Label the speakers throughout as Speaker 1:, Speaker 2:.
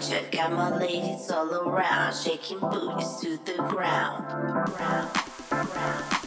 Speaker 1: I. Got my ladies all around, shaking booties to the ground, ground, ground.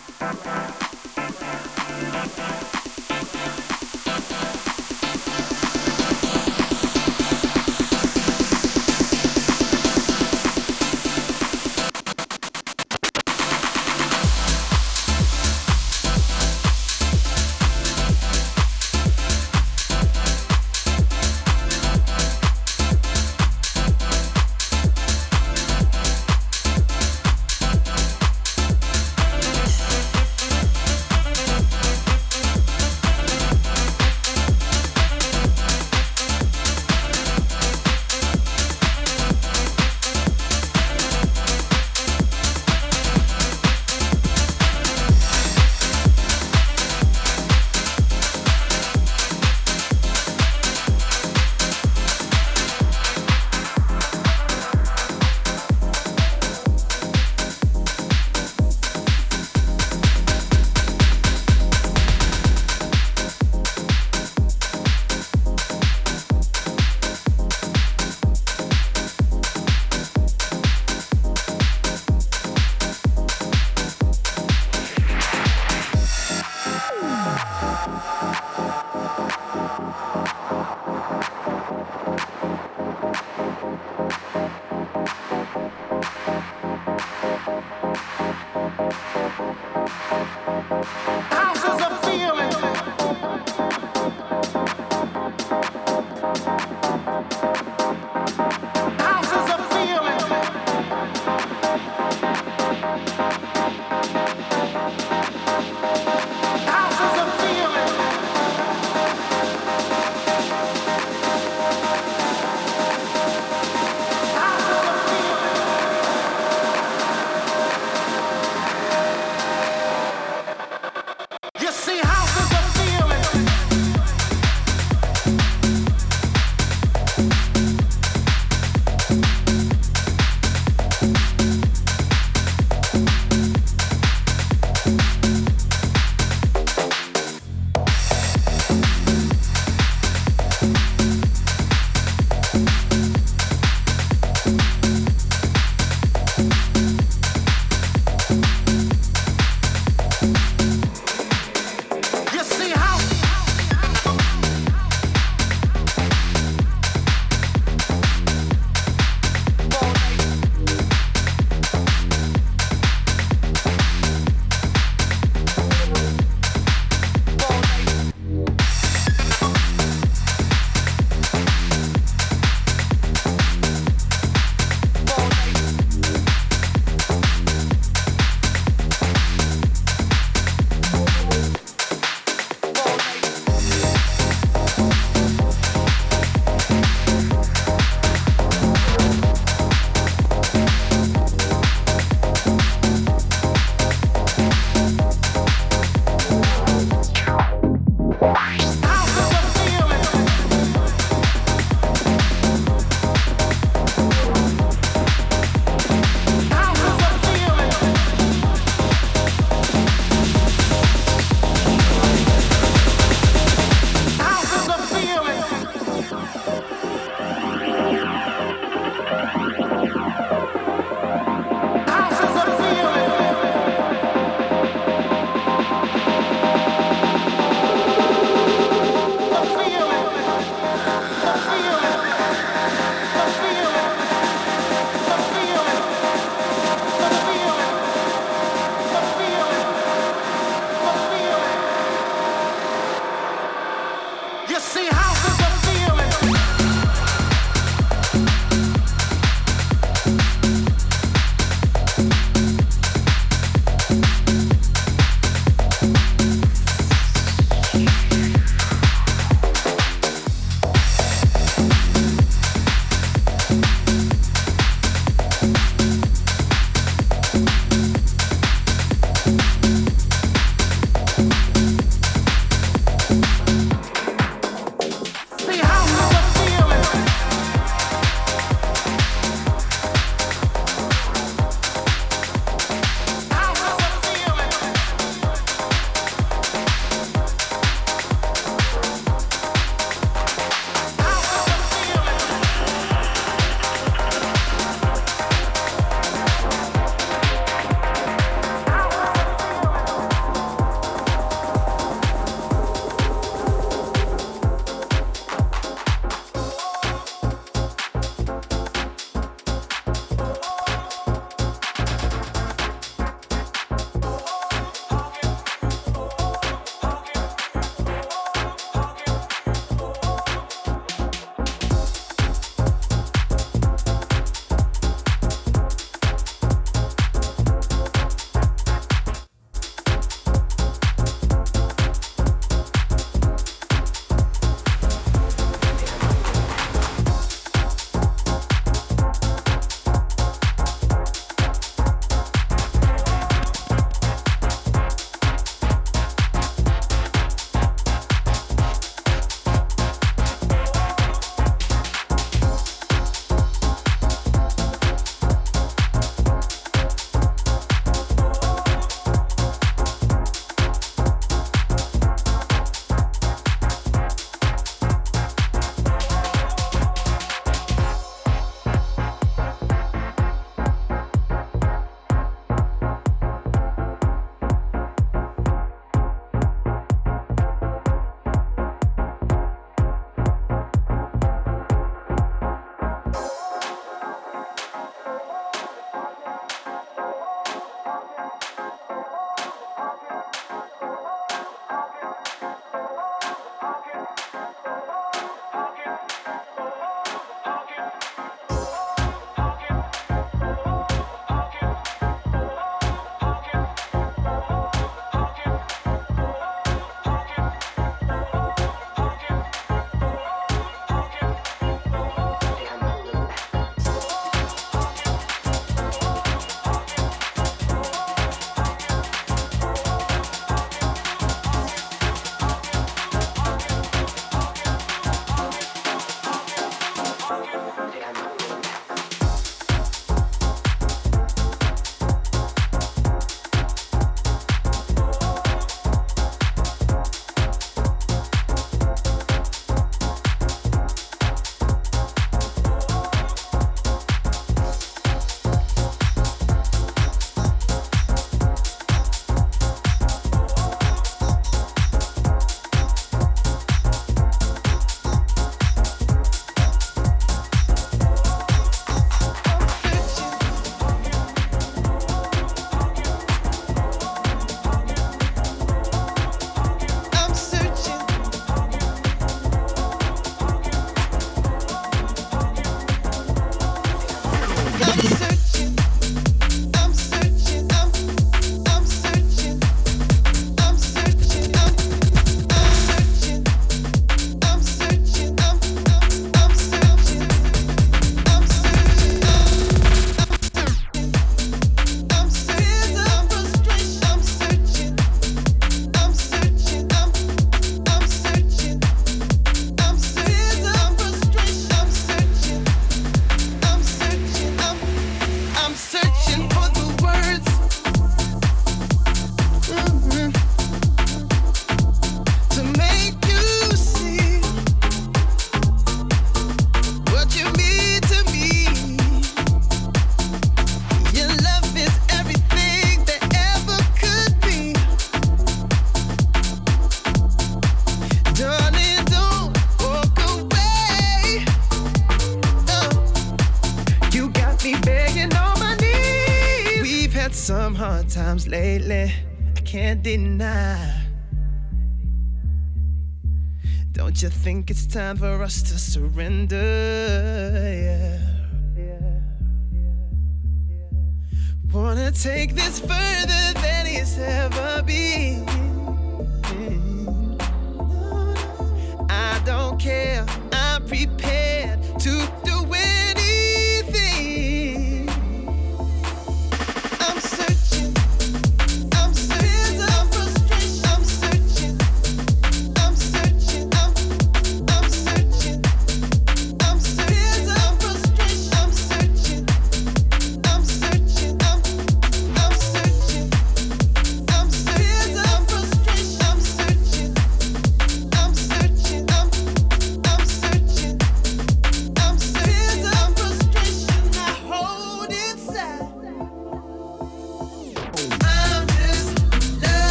Speaker 2: Think it's time for us to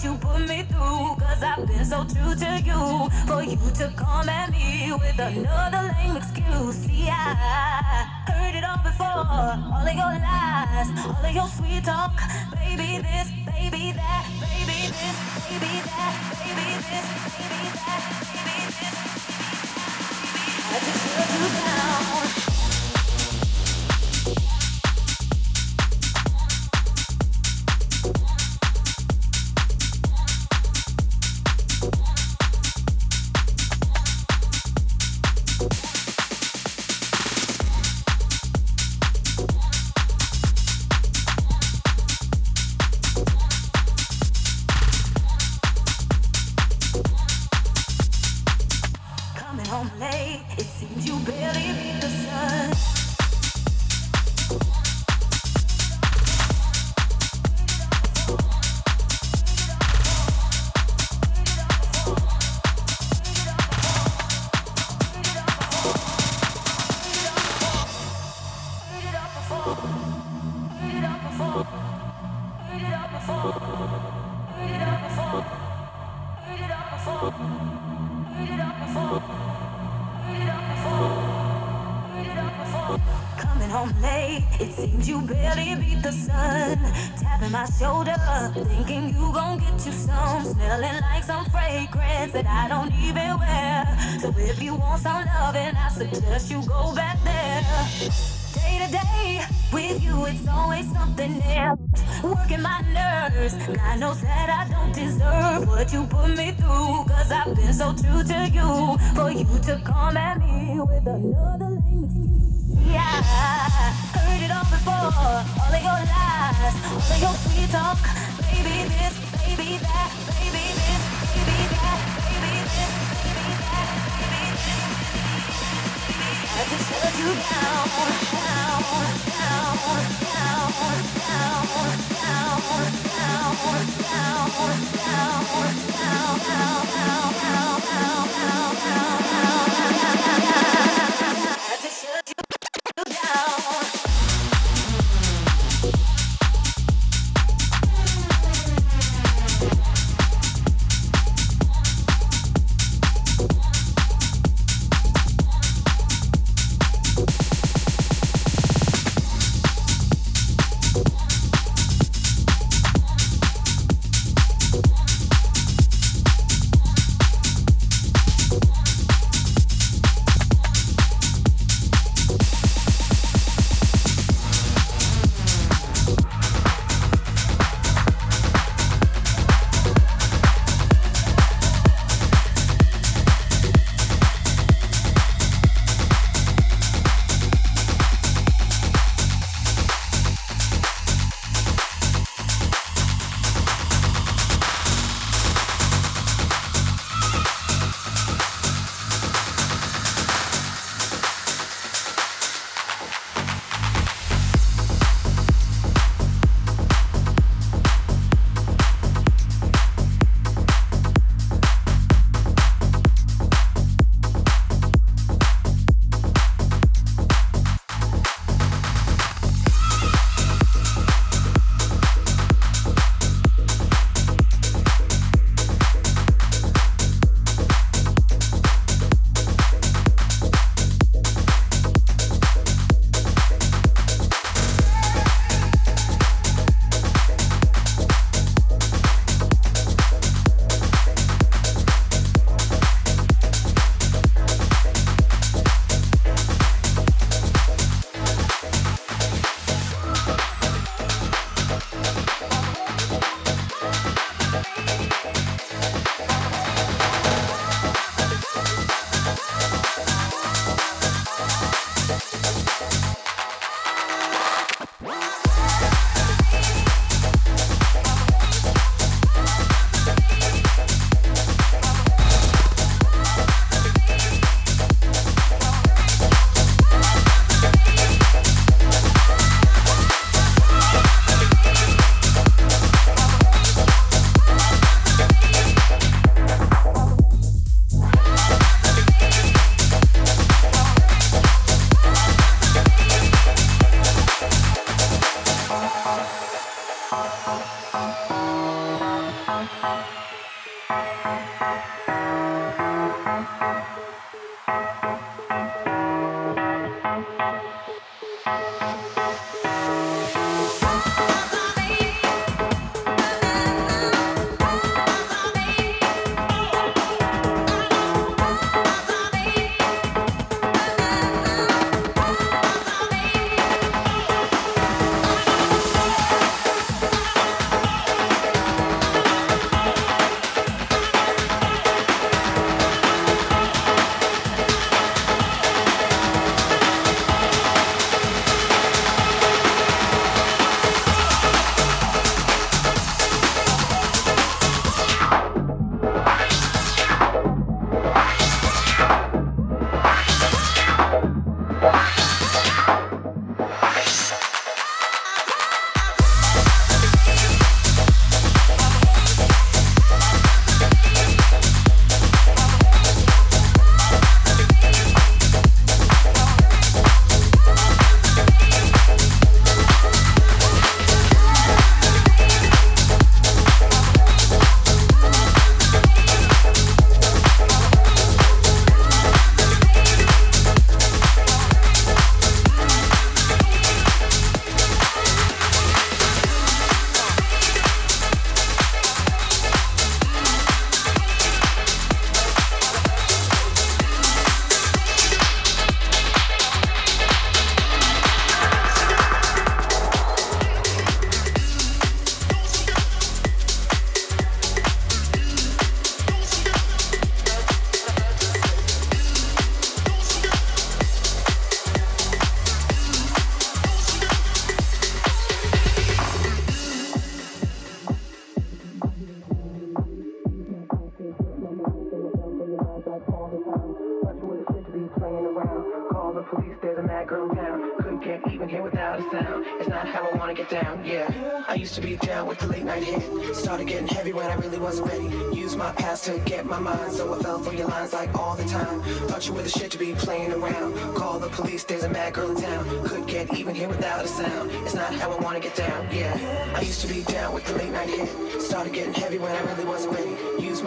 Speaker 3: what you put me through. Cause I've been so true to you. For you to come at me with another lame excuse. See, I heard it all before. All of your lies, all of your sweet talk. Baby, this, baby, that, baby, this, baby, that, baby, this, baby, that, baby, this. It seems you barely beat the sun. Tapping my shoulder, thinking you gon' get you some. Smelling like some fragrance that I don't even wear. So if you want some loving, I suggest you go back there. Day to day, with you it's always something else. Working my nerves, God knows that I don't deserve what you put me through. Cause I've been so true to you, for you to come at me with another lame. Yeah heard it all before. All of your lies, all of your sweet talk. Baby this, baby that, baby this, baby that, baby this, baby that, baby this. I just shut you down, down, down, down, down, down, down, down, down, down, down, down, down, down.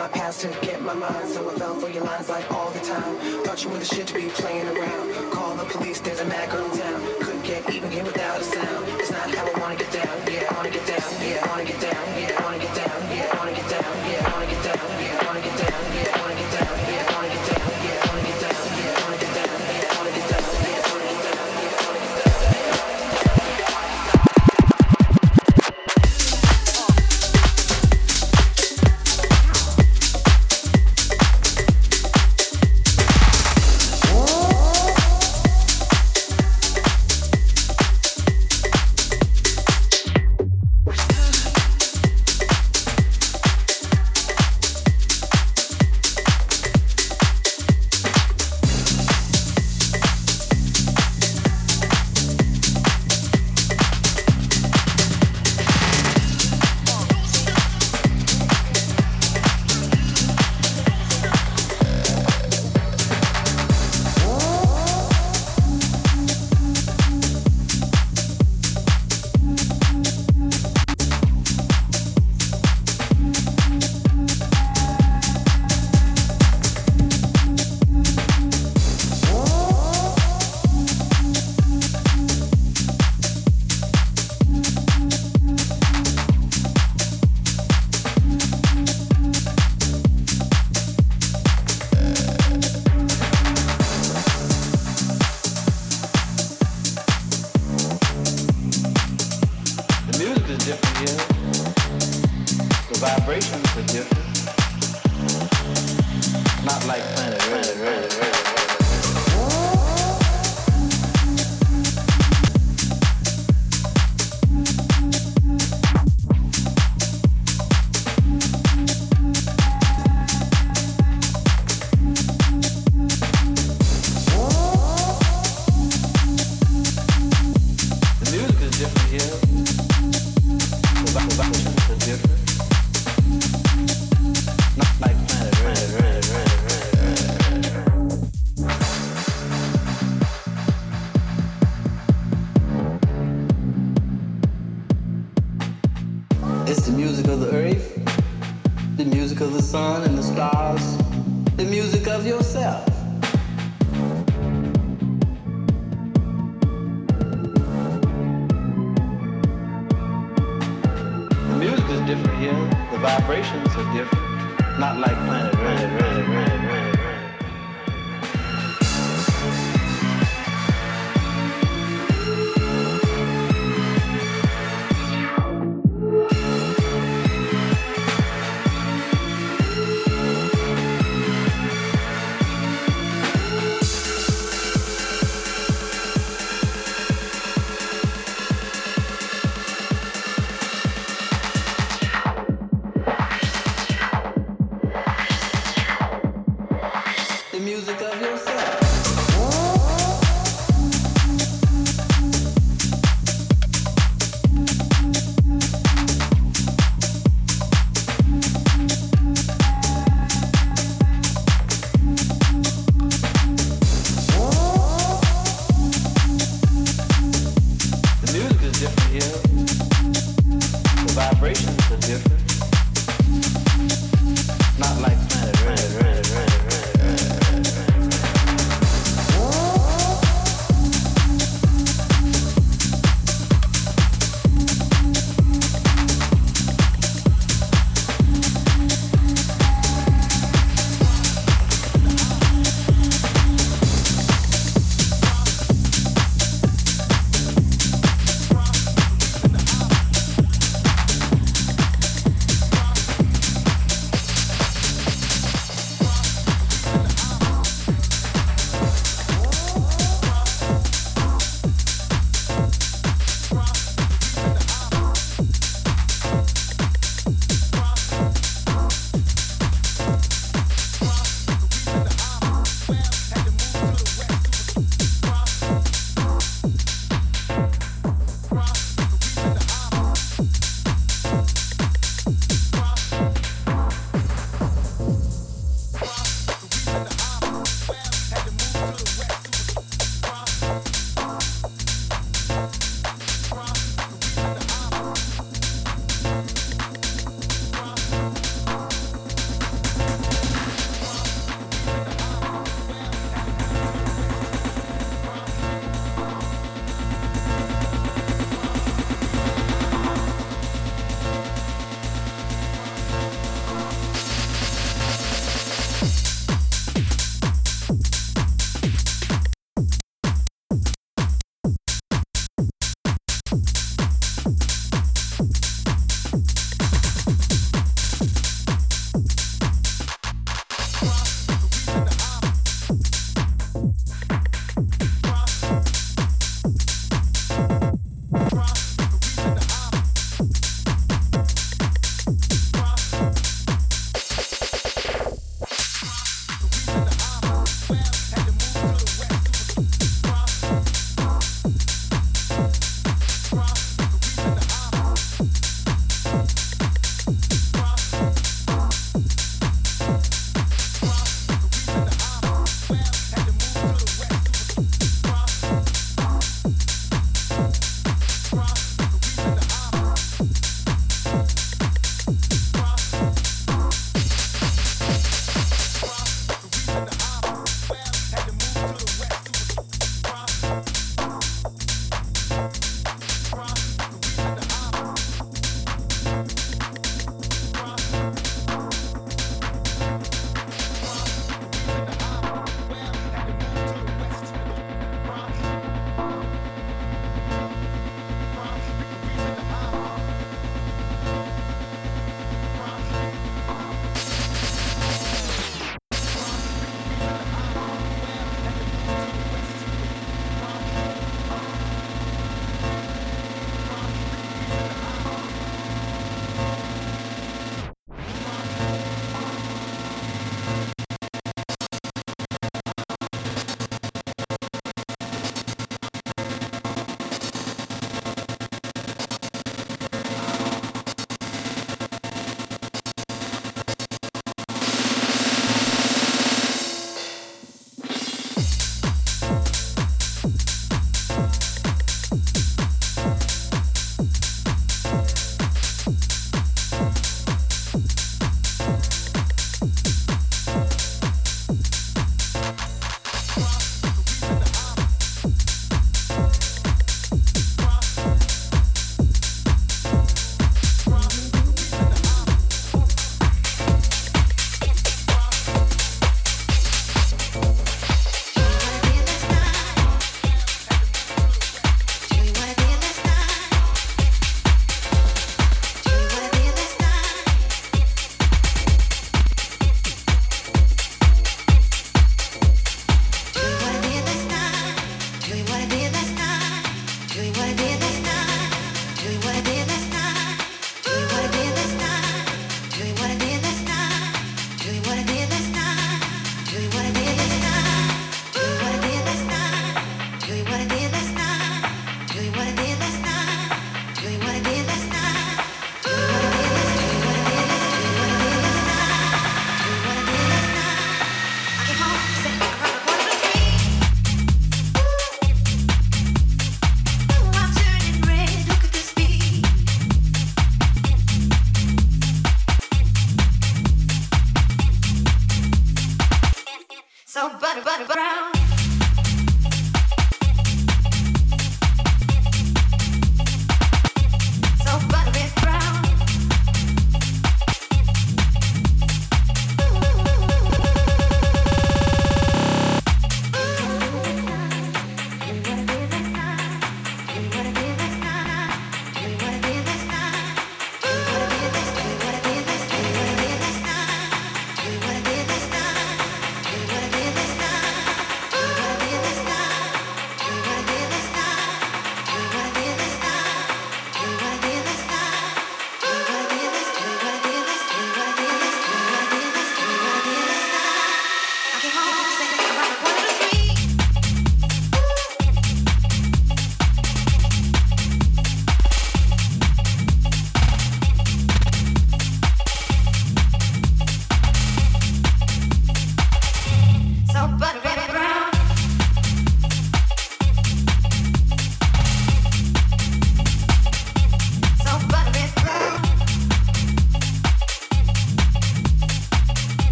Speaker 4: my past to get my mind. So I fell for your lines like all the time. Thought you were the shit to be playing around.